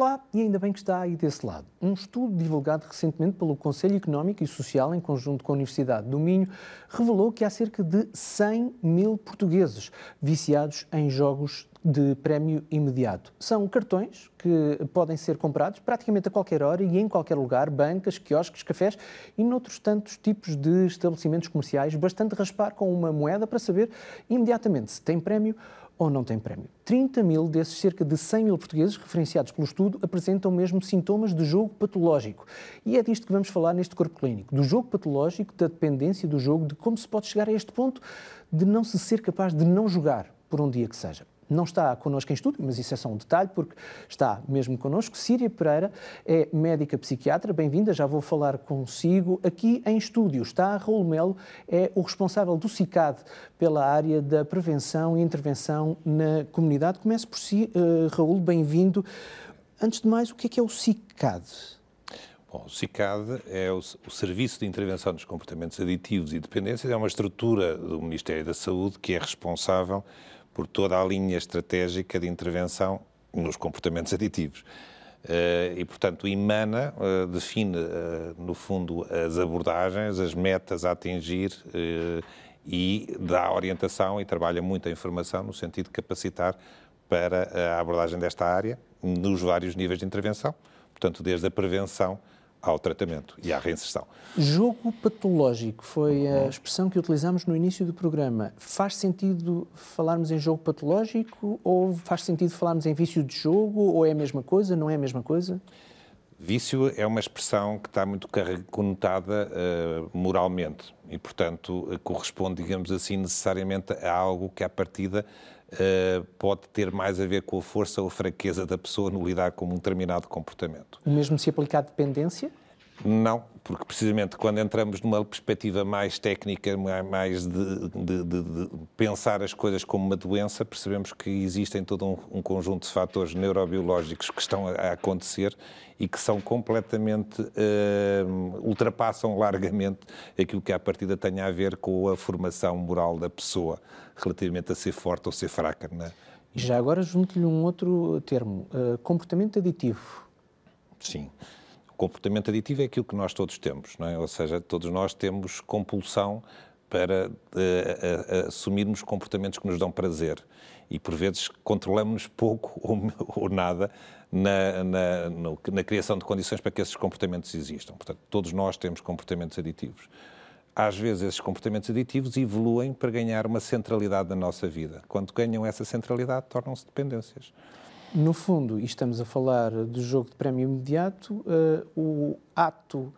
Olá, e ainda bem que está aí desse lado. Um estudo divulgado recentemente pelo Conselho Económico e Social, em conjunto com a Universidade do Minho, revelou que há cerca de 100 mil portugueses viciados em jogos de prémio imediato. São cartões que podem ser comprados praticamente a qualquer hora e em qualquer lugar, bancas, quiosques, cafés e noutros tantos tipos de estabelecimentos comerciais, bastante raspar com uma moeda para saber imediatamente se tem prémio ou não tem prémio. 30 mil desses cerca de 100 mil portugueses referenciados pelo estudo apresentam mesmo sintomas de jogo patológico. E é disto que vamos falar neste corpo clínico, do jogo patológico, da dependência do jogo, de como se pode chegar a este ponto de não se ser capaz de não jogar por um dia que seja. Não está connosco em estudo, mas isso é só um detalhe, porque está mesmo connosco. Síria Pereira é médica psiquiatra, bem-vinda, já vou falar consigo. Aqui em estúdio está Raul Melo, é o responsável do CICAD pela área da prevenção e intervenção na comunidade. Começo por si, uh, Raul, bem-vindo. Antes de mais, o que é que é o CICAD? Bom, o CICAD é o, o, Serviço de Intervenção dos Comportamentos Aditivos e Dependências, é uma estrutura do Ministério da Saúde que é responsável por toda a linha estratégica de intervenção nos comportamentos aditivos. Uh, e, portanto, emana, uh, define, uh, no fundo, as abordagens, as metas a atingir e dá orientação e trabalha muito a informação no sentido de capacitar para a abordagem desta área nos vários níveis de intervenção, portanto, desde a prevenção ao tratamento e à reinserção. Jogo patológico foi a expressão que utilizamos no início do programa. Faz sentido falarmos em jogo patológico ou faz sentido falarmos em vício de jogo ou é a mesma coisa, não é a mesma coisa? Vício é uma expressão que está muito conotada uh, moralmente e, portanto, uh, corresponde, digamos assim, necessariamente a algo que, à partida, uh, pode ter mais a ver com a força ou fraqueza da pessoa no lidar com um determinado comportamento. O mesmo se aplicar à dependência? Não, porque precisamente quando entramos numa perspectiva mais técnica, mais de, de, de, de pensar as coisas como uma doença, percebemos que existem todo um, um, conjunto de fatores neurobiológicos que estão a acontecer e que são completamente, uh, ultrapassam largamente aquilo que à partida tem a ver com a formação moral da pessoa relativamente a ser forte ou ser fraca. Não é? E já agora junto-lhe um outro termo, uh, comportamento aditivo. Sim comportamento aditivo é aquilo que nós todos temos, não é? Ou seja, todos nós temos compulsão para uh, uh, assumirmos comportamentos que nos dão prazer e por vezes controlamos pouco ou, ou nada na, na, no, na, criação de condições para que esses comportamentos existam. Portanto, todos nós temos comportamentos aditivos. Às vezes esses comportamentos aditivos evoluem para ganhar uma centralidade na nossa vida. Quando ganham essa centralidade, tornam-se dependências. No fundo, e estamos a falar do jogo de prémio imediato, uh, o ato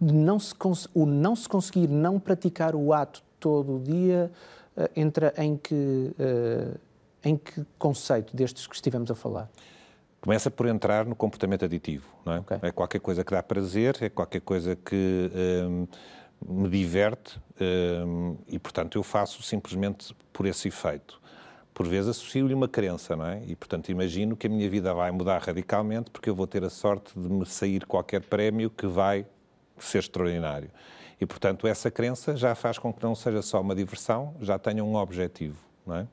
de não se, o não se conseguir não praticar o ato todo o dia uh, entra em que, uh, em que conceito destes que estivemos a falar? Começa por entrar no comportamento aditivo, não é? Okay. É qualquer coisa que dá prazer, é qualquer coisa que um, me diverte um, e, portanto, eu faço simplesmente por esse efeito por vezes associo-lhe uma crença, não é? E, portanto, imagino que a minha vida vai mudar radicalmente porque eu vou ter a sorte de me sair qualquer prémio que vai ser extraordinário. E, portanto, essa crença já faz com que não seja só uma diversão, já tenha um objetivo, não é?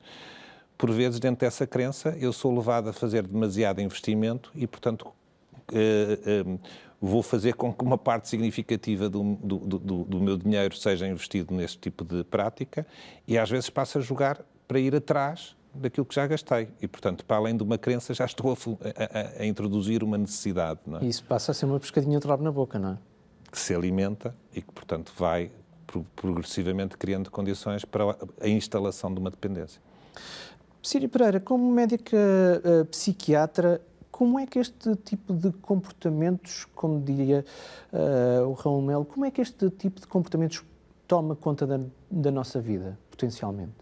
Por vezes, dentro dessa crença, eu sou levado a fazer demasiado investimento e, portanto, eh, eh, vou fazer com que uma parte significativa do, do, do, do, meu dinheiro seja investido neste tipo de prática e às vezes passo a jogar para ir atrás daquilo que já gastei. E, portanto, para além de uma crença, já estou a, a, a introduzir uma necessidade. É? Isso passa a ser uma pescadinha de rabo na boca, não é? Que se alimenta e que, portanto, vai progressivamente criando condições para a instalação de uma dependência. Síria Pereira, como médica uh, psiquiatra, como é que este tipo de comportamentos, como diria uh, o Raul Melo, como é que este tipo de comportamentos toma conta da, da nossa vida, potencialmente?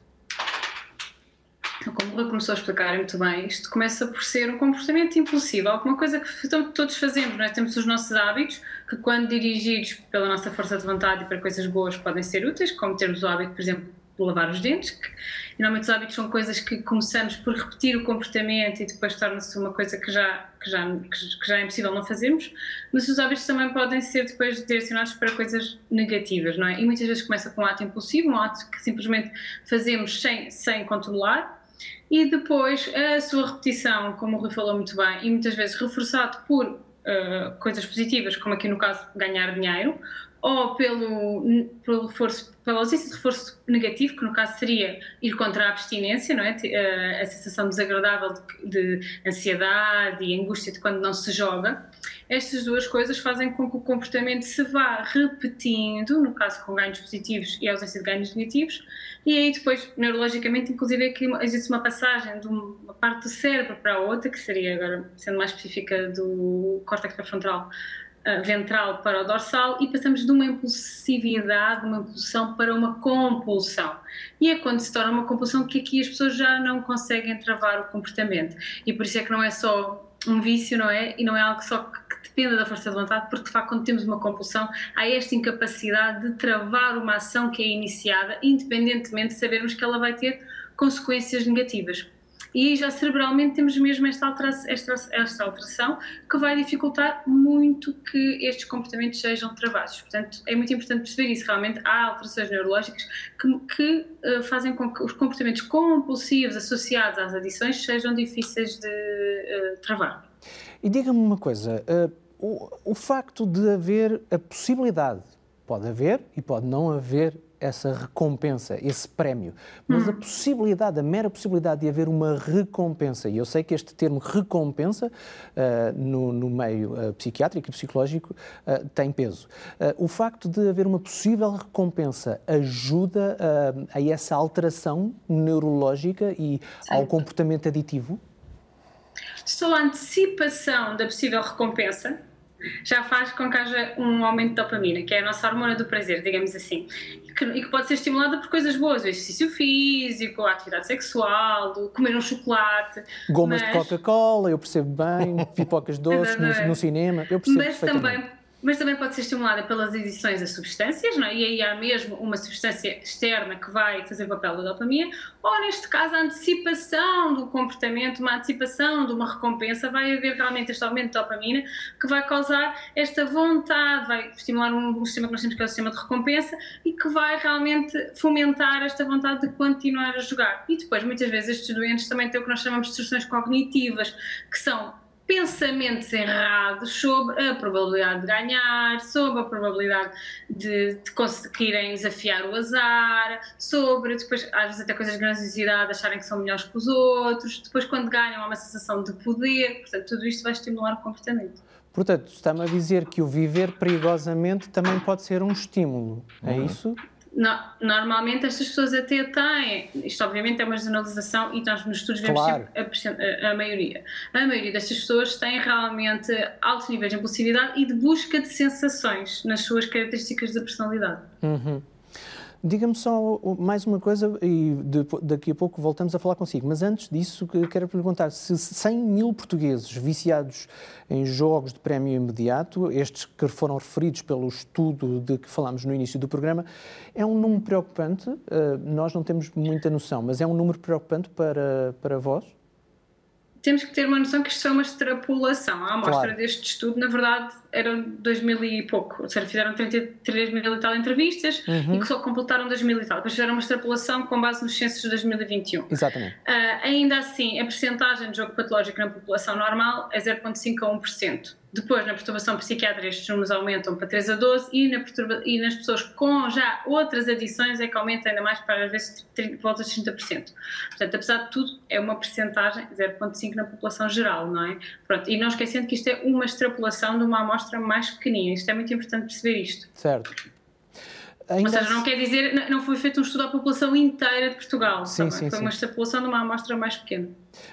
Como o começou a explicar muito bem, isto começa por ser um comportamento impulsivo, alguma coisa que todos fazemos, não é? Temos os nossos hábitos, que quando dirigidos pela nossa força de vontade e para coisas boas podem ser úteis, como termos o hábito, por exemplo, de lavar os dentes, que normalmente os hábitos são coisas que começamos por repetir o comportamento e depois torna-se uma coisa que já, que, já, que já é impossível não fazermos, mas os hábitos também podem ser depois direcionados para coisas negativas, não é? E muitas vezes começa com um ato impulsivo, um ato que simplesmente fazemos sem, sem controlar, e depois a sua repetição, como o Rui falou muito bem, e muitas vezes reforçado por uh, coisas positivas, como aqui no caso ganhar dinheiro, ou pelo, pelo reforço, pela ausência de reforço negativo, que no caso seria ir contra a abstinência, não é? A, a sensação desagradável de, de, ansiedade e angústia de quando não se joga. Estas duas coisas fazem com que o comportamento se vá repetindo, no caso com ganhos positivos e ausência de ganhos negativos, e aí depois, neurologicamente, inclusive aqui existe uma passagem de uma parte do cérebro para a outra, que seria agora, sendo mais específica, do córtex pré-frontal, ventral para o dorsal e passamos de uma impulsividade, uma impulsão para uma compulsão. E é quando se torna uma compulsão que aqui as pessoas já não conseguem travar o comportamento. E por isso é que não é só um vício, não é? E não é algo só que dependa da força de vontade, porque de facto, quando temos uma compulsão, há esta incapacidade de travar uma ação que é iniciada, independentemente de sabermos que ela vai ter consequências negativas e já cerebralmente temos mesmo esta alteração, esta, esta alteração que vai dificultar muito que estes comportamentos sejam travados. Portanto, é muito importante perceber isso. Realmente há alterações neurológicas que, que uh, fazem com que os comportamentos compulsivos associados às adições sejam difíceis de uh, travar. E diga-me uma coisa, uh, o, o facto de haver a possibilidade, pode haver e pode não haver essa recompensa, esse prémio. Mas a hum. possibilidade, a mera possibilidade de haver uma recompensa, e eu sei que este termo recompensa uh, no, no, meio uh, psiquiátrico e psicológico uh, tem peso. o facto de haver uma possível recompensa ajuda a essa alteração neurológica e certo. ao comportamento aditivo? Só a antecipação da possível recompensa já faz com que haja um aumento de dopamina, que é a nossa hormona do prazer, digamos assim, e que, e que pode ser estimulada por coisas boas, o exercício físico, a atividade sexual, comer um chocolate. Gomas mas... de Coca-Cola, eu percebo bem, pipocas doces no, no, cinema, eu percebo mas também mas também pode ser estimulada pelas adições a substâncias, não é? e aí há mesmo uma substância externa que vai fazer o papel da dopamina, ou neste caso a antecipação do comportamento, uma antecipação de uma recompensa, vai haver realmente este aumento de dopamina que vai causar esta vontade, vai estimular um, sistema que nós temos que é o sistema de recompensa e que vai realmente fomentar esta vontade de continuar a jogar. E depois, muitas vezes, estes doentes também têm o que nós chamamos de distorções cognitivas, que são pensamentos errados sobre a probabilidade de ganhar, sobre a probabilidade de, de conseguirem desafiar o azar, sobre depois, às vezes até coisas de grandiosidade, acharem que são melhores que os outros, depois quando ganham há uma sensação de poder, portanto tudo isto vai estimular o comportamento. Portanto, está-me a dizer que o viver perigosamente também pode ser um estímulo, é uhum. isso? No, normalmente estas pessoas até têm, isto obviamente é uma generalização e nós nos estudos vemos claro. sempre a, a, maioria. A maioria destas pessoas têm realmente altos níveis de impulsividade e de busca de sensações nas suas características de personalidade. Uhum. Diga-me só mais uma coisa e daqui a pouco voltamos a falar consigo, mas antes disso quero perguntar se 100 mil portugueses viciados em jogos de prémio imediato, estes que foram referidos pelo estudo de que falámos no início do programa, é um número preocupante, eh, nós não temos muita noção, mas é um número preocupante para, para vós? temos que ter uma noção que isto é uma extrapolação. A amostra claro. deste estudo, na verdade, eram 2 mil e pouco, ou seja, fizeram 33 mil e tal entrevistas uhum. e que só completaram 2 mil e tal. Depois fizeram uma extrapolação com base nos censos de 2021. Exatamente. Uh, ainda assim, a percentagem de jogo patológico na população normal é 0,5 a 1%. Depois, na perturbação psiquiátrica, estes números aumentam para 3 a 12 e, na e nas pessoas com já outras adições é que aumenta ainda mais para às vezes 30, volta de 30%. Portanto, apesar de tudo, é uma percentagem 0,5 na população geral, não é? Pronto, e não esquecendo que isto é uma extrapolação de uma amostra mais pequenina. Isto é muito importante perceber isto. Certo. Ainda Ou seja, não quer dizer, não foi feito um estudo à população inteira de Portugal, sim, sim, foi sim. uma extrapolação de uma amostra mais pequena.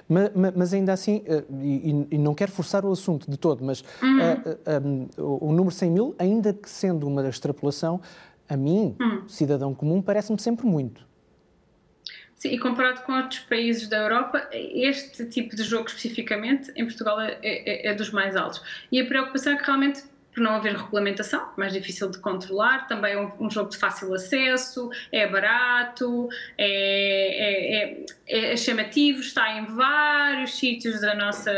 Mas, mas ainda assim, eh, e, e, não quero forçar o assunto de todo, mas uhum. uh, uh, um, o número 100 mil, ainda que sendo uma extrapolação, a mim, uhum. cidadão comum, parece-me sempre muito. Sim, e comparado com outros países da Europa, este tipo de jogo especificamente, em Portugal, é, é, é dos mais altos. E a preocupação é que realmente por não haver regulamentação, mais difícil de controlar, também é um, um jogo de fácil acesso, é barato, é, é, é, é chamativo, está em vários sítios da nossa,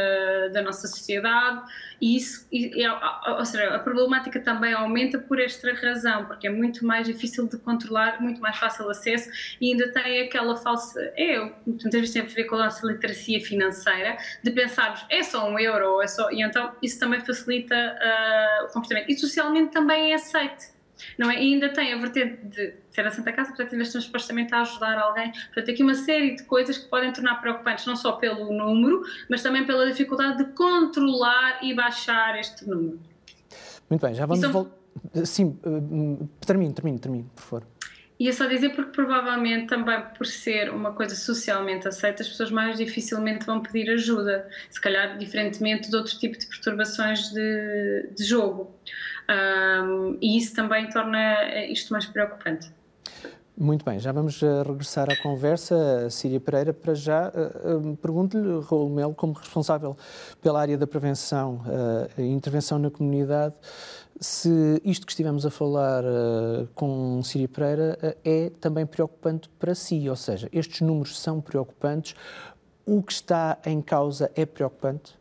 da nossa sociedade. E isso, e, ou seja, a problemática também aumenta por esta razão, porque é muito mais difícil de controlar, muito mais fácil acesso e ainda tem aquela falsa, é, muitas vezes a ver com a nossa literacia financeira, de pensarmos é só um euro, é só, e então isso também facilita uh, comportamento. E socialmente também é aceite não é? E ainda tem a vertente de ser a Santa Casa, portanto, ainda estamos supostamente a ajudar alguém. Portanto, aqui uma série de coisas que podem tornar preocupantes, não só pelo número, mas também pela dificuldade de controlar e baixar este número. Muito bem, já vamos são... voltar. Sim, uh, termine, termine, termine, por favor. E é só dizer porque provavelmente também por ser uma coisa socialmente aceita, as pessoas mais dificilmente vão pedir ajuda, se calhar diferentemente de outro tipo de perturbações de, de jogo. Um, e isso também torna isto mais preocupante. Muito bem, já vamos uh, regressar à conversa. Síria Pereira, para já, uh, pergunto-lhe, Raul Melo, como responsável pela área da prevenção e intervenção na comunidade, se isto que estivemos a falar com Síria Pereira é também preocupante para si, ou seja, estes números são preocupantes, o que está em causa é preocupante?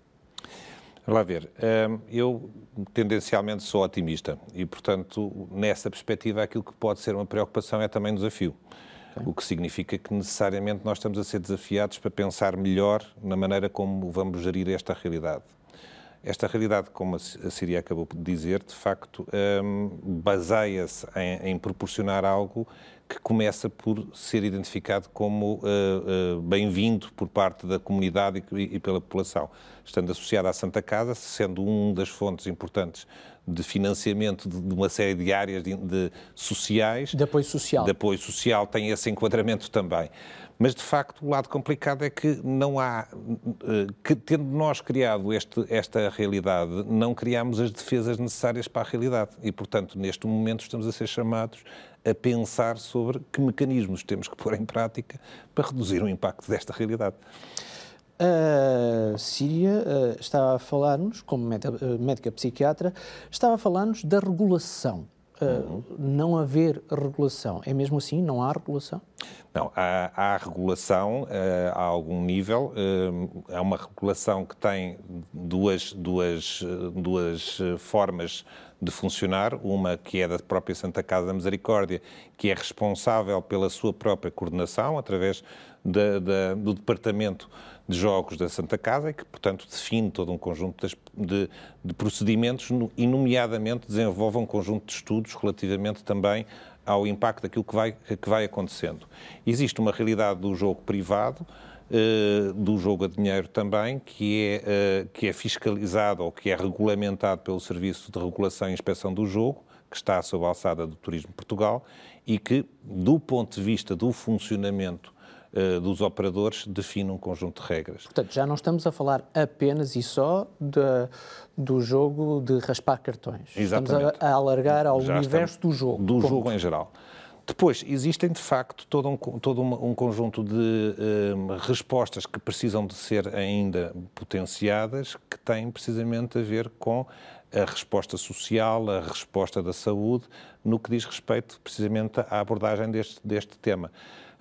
Vamos lá ver. Hum, eu tendencialmente sou otimista e, portanto, nessa perspectiva, aquilo que pode ser uma preocupação é também um desafio. Okay. O que significa que necessariamente nós estamos a ser desafiados para pensar melhor na maneira como vamos gerir esta realidade. Esta realidade, como a Síria acabou de dizer, de facto, um, baseia-se em, em, proporcionar algo que começa por ser identificado como uh, uh, bem-vindo por parte da comunidade e, e, pela população, estando associado à Santa Casa, sendo uma das fontes importantes de financiamento de, uma série de áreas de, de, sociais. De apoio social. De apoio social, tem esse enquadramento também. Mas, de facto, o lado complicado é que não há. Eh, que, tendo nós criado este, esta realidade, não criamos as defesas necessárias para a realidade. E, portanto, neste momento estamos a ser chamados a pensar sobre que mecanismos temos que pôr em prática para reduzir o impacto desta realidade. A Síria uh, estava a falar-nos, como médica, médica psiquiatra, estava a falar-nos da regulação uh, não haver regulação. É mesmo assim? Não há regulação? Não, há, há regulação uh, a algum nível. Uh, há uma regulação que tem duas, duas, duas formas de funcionar. Uma que é da própria Santa Casa da Misericórdia, que é responsável pela sua própria coordenação através da, da, do Departamento de Jogos da Santa Casa e que, portanto, define todo um conjunto de, de procedimentos e, nomeadamente, desenvolve um conjunto de estudos relativamente também ao impacto daquilo que vai, que vai acontecendo. Existe uma realidade do jogo privado, Uh, do jogo a dinheiro também, que é, uh, que é fiscalizado ou que é regulamentado pelo Serviço de Regulação e Inspeção do Jogo, que está sob a alçada do Turismo Portugal e que, do ponto de vista do funcionamento dos operadores define um conjunto de regras. Portanto, já não estamos a falar apenas e só de, do jogo de raspar cartões. Exatamente. Estamos a, a alargar ao já universo do jogo. Do ponto. jogo em geral. Depois, existem de facto todo um, todo um conjunto de um, eh, respostas que precisam de ser ainda potenciadas, que têm precisamente a ver com a resposta social, a resposta da saúde, no que diz respeito precisamente à abordagem deste, deste tema.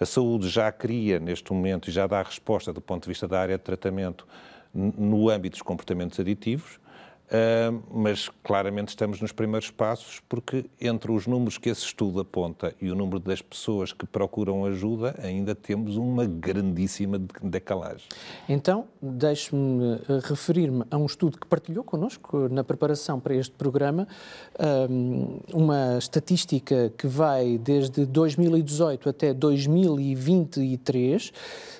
A saúde já cria, neste momento, e já dá resposta do ponto de vista da área de tratamento no âmbito dos comportamentos aditivos, Uh, mas claramente estamos nos primeiros passos, porque entre os números que esse estudo aponta e o número das pessoas que procuram ajuda, ainda temos uma grandíssima decalagem. Então, deixe-me eh, referir-me a um estudo que partilhou connosco na preparação para este programa, uma estatística que vai desde 2018 até 2023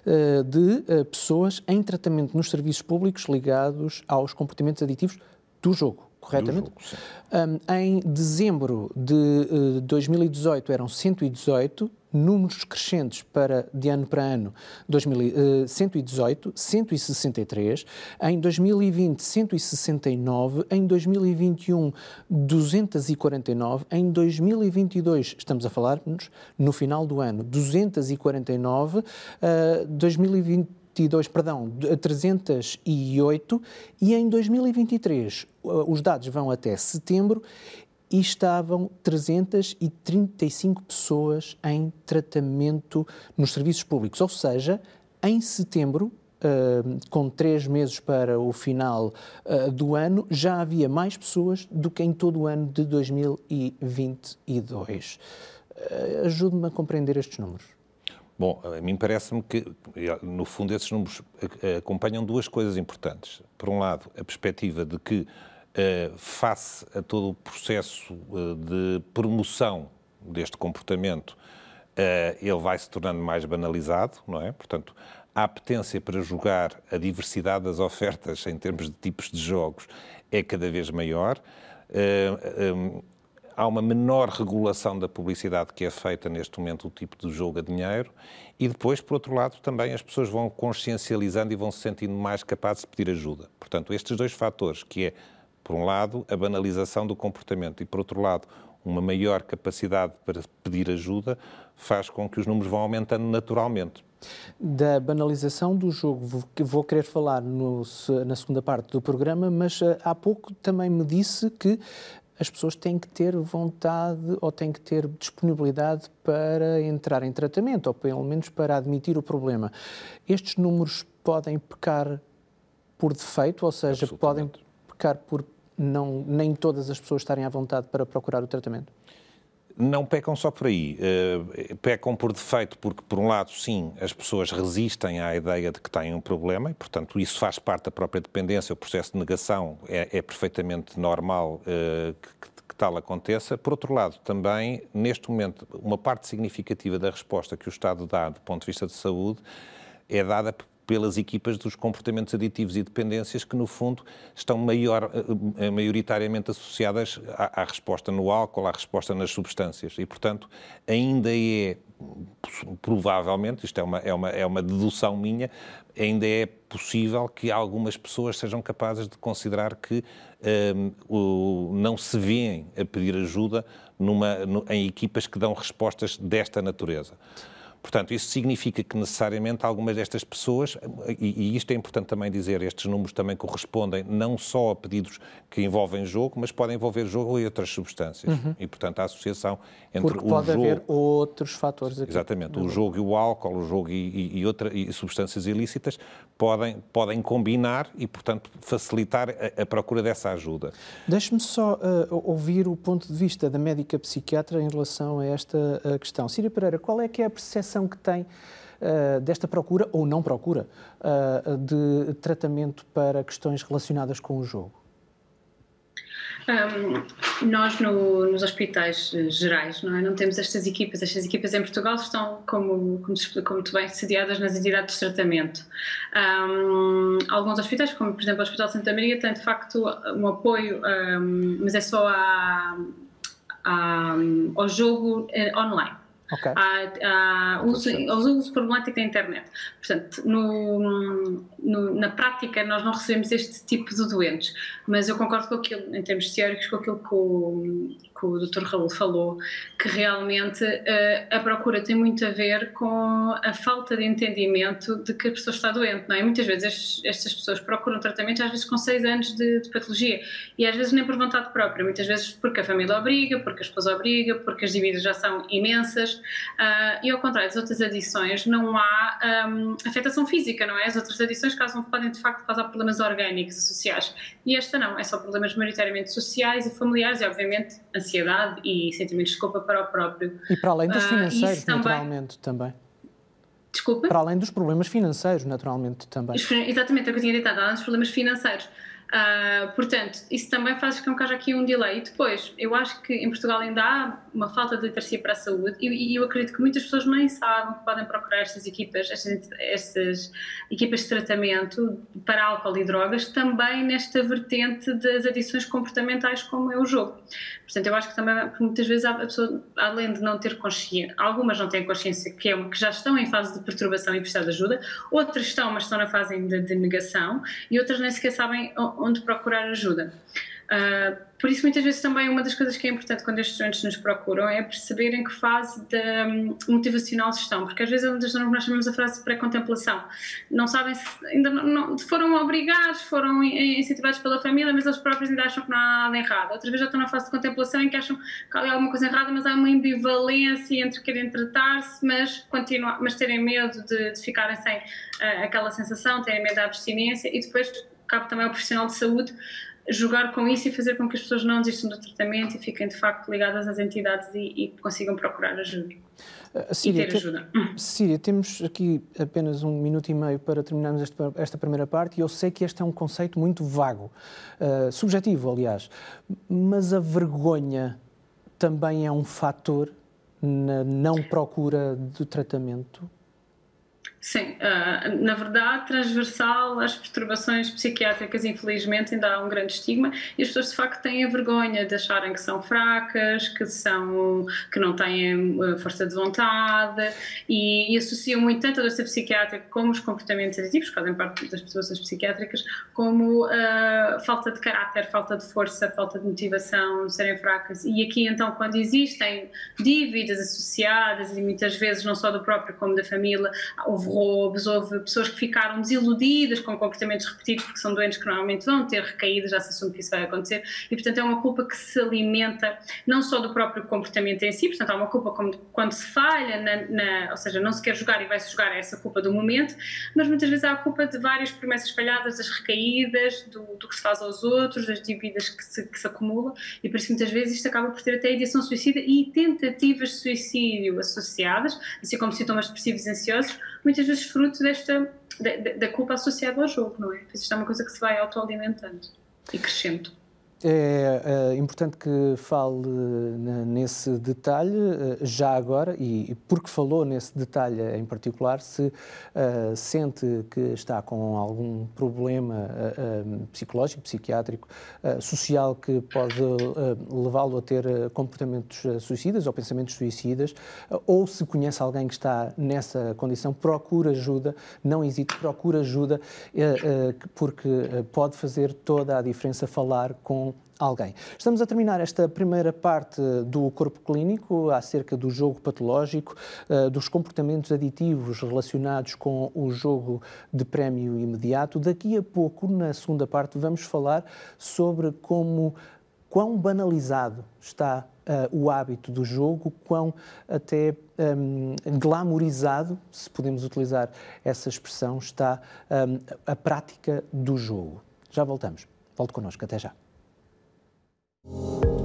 eh, de pessoas em tratamento nos serviços públicos ligados aos comportamentos aditivos do jogo, corretamente? Do jogo, um, em dezembro de uh, eh, 2018 eram 118, números crescentes para, de ano para ano, 2000, uh, 118, 163, em 2020 169, em 2021 249, em 2022 estamos a falar-nos no final do ano 249, uh, 2020 2022, perdão, 308 e em 2023 os dados vão até setembro e estavam 335 pessoas em tratamento nos serviços públicos. Ou seja, em setembro, Uh, com três meses para o final uh, do ano, já havia mais pessoas do que em todo o ano de 2022. Uh, Ajude-me a compreender estes números. Bom, a mim parece-me que, no fundo, esses números acompanham duas coisas importantes. Por um lado, a perspectiva de que eh, face a todo o processo eh, de promoção deste comportamento, eh, ele vai se tornando mais banalizado, não é? Portanto, a apetência para jogar, a diversidade das ofertas em termos de tipos de jogos é cada vez maior. Há uma menor regulação da publicidade que é feita neste momento do tipo de jogo a dinheiro e depois, por outro lado, também as pessoas vão consciencializando e vão se sentindo mais capazes de pedir ajuda. Portanto, estes dois fatores, que é por um lado, a banalização do comportamento e, por outro lado, uma maior capacidade para pedir ajuda, faz com que os números vão aumentando naturalmente. Da banalização do jogo, vou querer falar no, na segunda parte do programa, mas eh, há pouco também me disse que as pessoas têm que ter vontade ou têm que ter disponibilidade para entrar em tratamento, ou pelo menos para admitir o problema. Estes números podem pecar por defeito, ou seja, podem pecar por não, nem todas as pessoas estarem à vontade para procurar o tratamento? Não pecam só por aí. Uh, pecam por defeito, porque, por um lado, sim, as pessoas resistem à ideia de que têm um problema e, portanto, isso faz parte da própria dependência. O processo de negação é, é perfeitamente normal uh, que, que tal aconteça. Por outro lado, também, neste momento, uma parte significativa da resposta que o Estado dá do ponto de vista de saúde é dada pelas equipas dos comportamentos aditivos e dependências que, no fundo, estão maior, eh, eh, maioritariamente associadas à, à, resposta no álcool, à resposta nas substâncias. E, portanto, ainda é, provavelmente, isto é uma, é uma, é uma dedução minha, ainda é possível que algumas pessoas sejam capazes de considerar que um, ehm, o, não se veem a pedir ajuda numa, no, em equipas que dão respostas desta natureza. Portanto, isso significa que necessariamente algumas destas pessoas, e, e, isto é importante também dizer, estes números também correspondem não só a pedidos que envolvem jogo, mas podem envolver jogo e outras substâncias. Uhum. E, portanto, a associação entre Porque o pode jogo... haver outros fatores aqui. Exatamente. O jogo e o álcool, o jogo e, e, outra, e substâncias ilícitas podem, podem combinar e, portanto, facilitar a, a procura dessa ajuda. Deixe-me só uh, ouvir o ponto de vista da médica psiquiatra em relação a esta uh, questão. Síria Pereira, qual é que é a percepção percepção que tem uh, desta procura, ou não procura, uh, de tratamento para questões relacionadas com o jogo? Um, nós no, nos hospitais eh, gerais não, é? não temos estas equipas. Estas equipas em Portugal estão, como, como, como tu bem, sediadas nas entidades de tratamento. Um, alguns hospitais, como por exemplo o Hospital Santa Maria, têm de facto um apoio, um, mas é só a, ao jogo online. Okay. À, uso, ao uso problemático da internet. Portanto, no, no, na prática, nós não recebemos este tipo de doentes, mas eu concordo com aquilo, em termos teóricos, com aquilo que o, que o Dr. Raul falou, que realmente uh, a procura tem muito a ver com a falta de entendimento de que a pessoa está doente, não é? Muitas vezes estas pessoas procuram tratamento, às vezes com seis anos de, de, patologia, e às vezes nem por vontade própria, muitas vezes porque a família obriga, porque a esposa obriga, porque as dívidas já são imensas, uh, e ao contrário das outras adições, não há um, afetação física, não é? As outras adições causam, podem de facto causar problemas orgânicos associados, e esta não, é só problemas maioritariamente sociais e familiares, e obviamente ansiedade e sentimentos de culpa para o próprio. E para além dos ah, financeiros, uh, naturalmente, também. Desculpa? Para além dos problemas financeiros, naturalmente, também. Exatamente, é o que eu tinha dito, além dos problemas financeiros. Uh, portanto, isso também faz com que haja aqui um delay. E depois, eu acho que em Portugal ainda há uma falta de literacia para a saúde e, e eu acredito que muitas pessoas nem sabem que podem procurar estas equipas, estas, estas, equipas de tratamento para álcool e drogas, também nesta vertente das adições comportamentais, como é o jogo. Portanto, eu acho que também, muitas vezes, a pessoa, além de não ter consciência, algumas não têm consciência que, é, que já estão em fase de perturbação e precisar de ajuda, outras estão, mas estão na fase de negação, e outras nem sequer sabem onde procurar ajuda. Uh, por isso, muitas vezes também uma das coisas que é importante quando estes estudantes nos procuram é perceber em que fase da um, motivacional estão, porque às vezes é onde nós chamamos a frase pré-contemplação. Não sabem se ainda não, não, foram obrigados, foram incentivados pela família, mas eles próprios ainda acham que não há nada errado. Outras vezes já estão na fase de contemplação em que acham que há alguma coisa errada, mas há uma ambivalência entre querem tratar-se, mas, mas terem medo de, de ficarem sem uh, aquela sensação, terem medo da abstinência e depois cabe também ao profissional de saúde jogar com isso e fazer com que as pessoas não desistam do tratamento e fiquem de facto ligadas às entidades e, e consigam procurar ajuda. Uh, Síria, e ter ajuda. Síria, temos aqui apenas um minuto e meio para terminarmos esta, esta primeira parte e eu sei que este é um conceito muito vago, uh, subjetivo, aliás, mas a vergonha também é um fator na não procura do tratamento Sim, uh, na verdade, transversal às perturbações psiquiátricas, infelizmente, ainda há um grande estigma e as pessoas de facto têm a vergonha de acharem que são fracas, que, são, que não têm uh, força de vontade e, e, associam muito tanto a doença psiquiátrica como os comportamentos aditivos, que fazem parte das pessoas psiquiátricas, como uh, falta de caráter, falta de força, falta de motivação, serem fracas. E aqui, então, quando existem dívidas associadas e muitas vezes não só do próprio como da família, houve roubos, houve pessoas que ficaram desiludidas com comportamentos repetidos, porque são doentes que normalmente vão ter recaídas, já se assume que isso vai acontecer, e portanto é uma culpa que se alimenta não só do próprio comportamento em si, portanto há uma culpa quando se falha, na, na, ou seja, não se quer jogar e vai-se jogar essa culpa do momento, mas muitas vezes há a culpa de várias promessas falhadas, das recaídas, do, do que se faz aos outros, das dívidas que se, que se acumulam, e por isso muitas vezes isto acaba por ter até ideação suicida e tentativas de suicídio associadas, assim como sintomas depressivos e ansiosos, muitas vezes fruto desta da, da culpa associada ao jogo, não é? Isto é uma coisa que se vai autoalimentando e crescendo. É, é, importante que fale nesse detalhe, eh, já agora, e porque falou nesse detalhe em particular, se uh, sente que está com algum problema uh, psicológico, psiquiátrico, uh, social que pode levá-lo a ter comportamentos suicidas ou pensamentos suicidas, ou se conhece alguém que está nessa condição, procura ajuda, não hesite, procura ajuda, porque pode fazer toda a diferença falar com alguém. Estamos a terminar esta primeira parte do corpo clínico acerca do jogo patológico, eh, dos comportamentos aditivos relacionados com o jogo de prémio imediato. Daqui a pouco, na segunda parte, vamos falar sobre como quão banalizado está uh, o hábito do jogo, quão até um, glamorizado, se podemos utilizar essa expressão, está um, a prática do jogo. Já voltamos. Volte connosco. Até já. Thank you